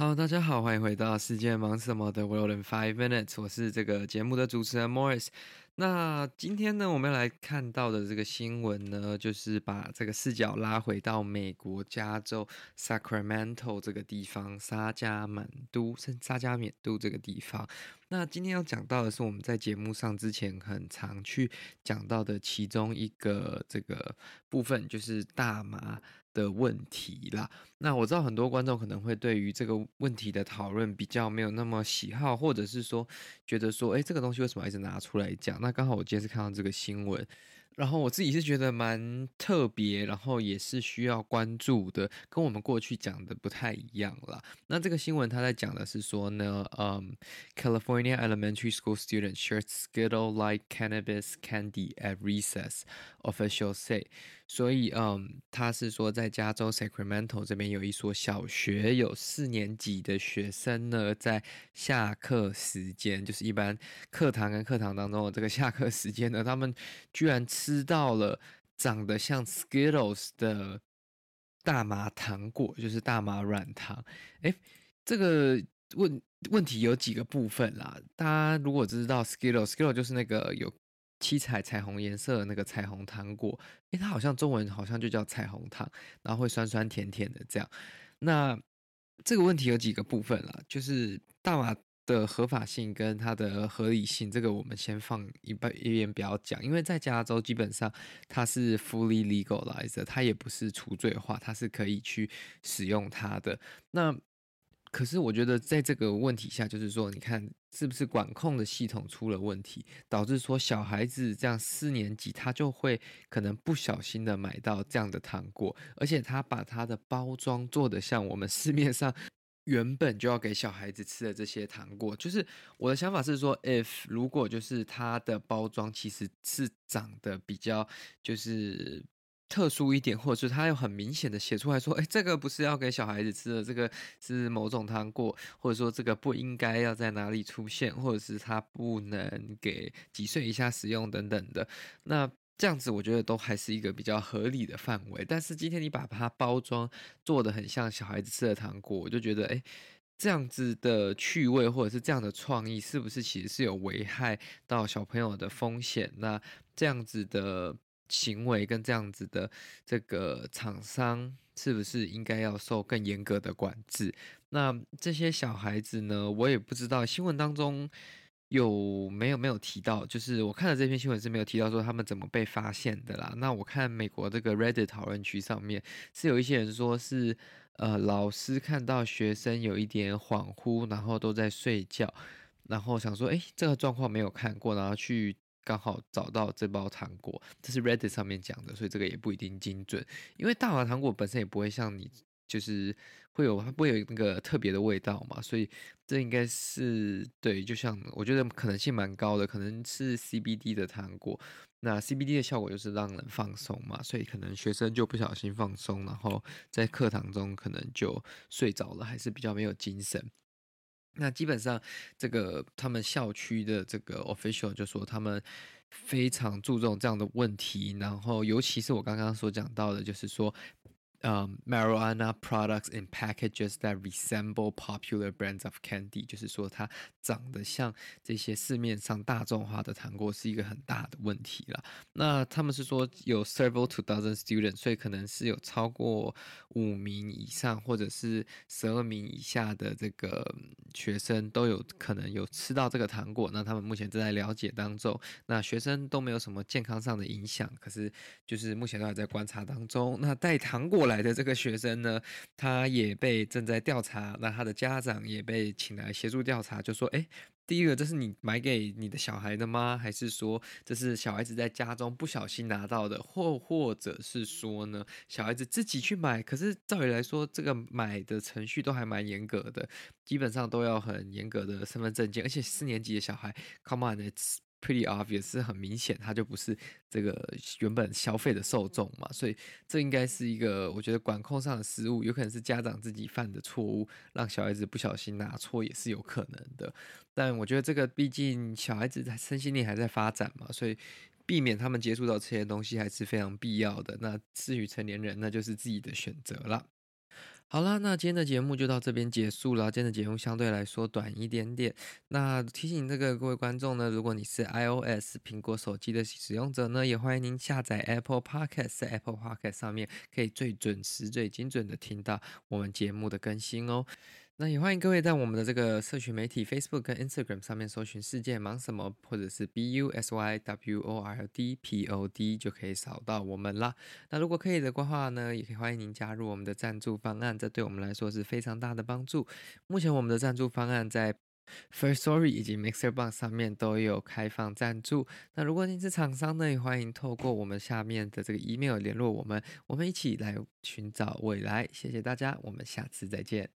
Hello，，大家好，欢迎回到《世界忙什么的 World in Five Minutes》，我是这个节目的主持人 Morris。那今天呢，我们要来看到的这个新闻呢，就是把这个视角拉回到美国加州 Sacramento 这个地方，沙加满都，沙加缅都这个地方。那今天要讲到的是我们在节目上之前很常去讲到的其中一个这个部分，就是大麻的问题啦。那我知道很多观众可能会对于这个问题的讨论比较没有那么喜好，或者是说觉得说，诶，这个东西为什么一直拿出来讲？那那刚好我今天是看到这个新闻。然后我自己是觉得蛮特别，然后也是需要关注的，跟我们过去讲的不太一样啦。那这个新闻他在讲的是说呢，嗯，California elementary school students shared Skittle-like cannabis candy at recess，officials say。所以，嗯，他是说在加州 Sacramento 这边有一所小学，有四年级的学生呢，在下课时间，就是一般课堂跟课堂当中的这个下课时间呢，他们居然吃。到了长得像 Skittles 的大麻糖果，就是大麻软糖。诶，这个问问题有几个部分啦。大家如果知道 Skittles，Skittles 就是那个有七彩彩虹颜色的那个彩虹糖果。诶，它好像中文好像就叫彩虹糖，然后会酸酸甜甜的这样。那这个问题有几个部分啦，就是大麻。的合法性跟它的合理性，这个我们先放一边一边不要讲，因为在加州基本上它是 fully legalized，它也不是除罪化，它是可以去使用它的。那可是我觉得在这个问题下，就是说，你看是不是管控的系统出了问题，导致说小孩子这样四年级他就会可能不小心的买到这样的糖果，而且他把它的包装做得像我们市面上。原本就要给小孩子吃的这些糖果，就是我的想法是说，if 如果就是它的包装其实是长得比较就是特殊一点，或者是它有很明显的写出来说，哎，这个不是要给小孩子吃的，这个是某种糖果，或者说这个不应该要在哪里出现，或者是它不能给几岁以下使用等等的，那。这样子我觉得都还是一个比较合理的范围，但是今天你把它包装做得很像小孩子吃的糖果，我就觉得，诶，这样子的趣味或者是这样的创意，是不是其实是有危害到小朋友的风险？那这样子的行为跟这样子的这个厂商，是不是应该要受更严格的管制？那这些小孩子呢，我也不知道新闻当中。有没有没有提到？就是我看的这篇新闻是没有提到说他们怎么被发现的啦。那我看美国这个 Reddit 讨论区上面是有一些人说是呃老师看到学生有一点恍惚，然后都在睡觉，然后想说诶这个状况没有看过，然后去刚好找到这包糖果，这是 Reddit 上面讲的，所以这个也不一定精准，因为大麻糖果本身也不会像你。就是会有，它不会有那个特别的味道嘛，所以这应该是对，就像我觉得可能性蛮高的，可能是 CBD 的糖果。那 CBD 的效果就是让人放松嘛，所以可能学生就不小心放松，然后在课堂中可能就睡着了，还是比较没有精神。那基本上这个他们校区的这个 official 就说他们非常注重这样的问题，然后尤其是我刚刚所讲到的，就是说。嗯、um，marijuana products in packages that resemble popular brands of candy，就是说它长得像这些市面上大众化的糖果是一个很大的问题了。那他们是说有 several to dozen students，所以可能是有超过五名以上，或者是十二名以下的这个学生都有可能有吃到这个糖果。那他们目前正在了解当中，那学生都没有什么健康上的影响，可是就是目前都还在观察当中。那带糖果来的这个学生呢，他也被正在调查，那他的家长也被请来协助调查，就说：诶，第一个，这是你买给你的小孩的吗？还是说这是小孩子在家中不小心拿到的？或或者是说呢，小孩子自己去买？可是照理来说，这个买的程序都还蛮严格的，基本上都要很严格的身份证件，而且四年级的小孩，come on，it's Pretty obvious 是很明显，他就不是这个原本消费的受众嘛，所以这应该是一个我觉得管控上的失误，有可能是家长自己犯的错误，让小孩子不小心拿错也是有可能的。但我觉得这个毕竟小孩子在身心力还在发展嘛，所以避免他们接触到这些东西还是非常必要的。那至于成年人，那就是自己的选择了。好啦，那今天的节目就到这边结束了。今天的节目相对来说短一点点。那提醒这个各位观众呢，如果你是 iOS 苹果手机的使用者呢，也欢迎您下载 Apple Podcast，在 Apple Podcast 上面可以最准时、最精准的听到我们节目的更新哦。那也欢迎各位在我们的这个社群媒体 Facebook 跟 Instagram 上面搜寻“世界忙什么”或者是 B U S Y W O R D P O D 就可以找到我们啦。那如果可以的话呢，也可以欢迎您加入我们的赞助方案，这对我们来说是非常大的帮助。目前我们的赞助方案在 Firstory 以及 MixerBox 上面都有开放赞助。那如果您是厂商呢，也欢迎透过我们下面的这个 email 联络我们，我们一起来寻找未来。谢谢大家，我们下次再见。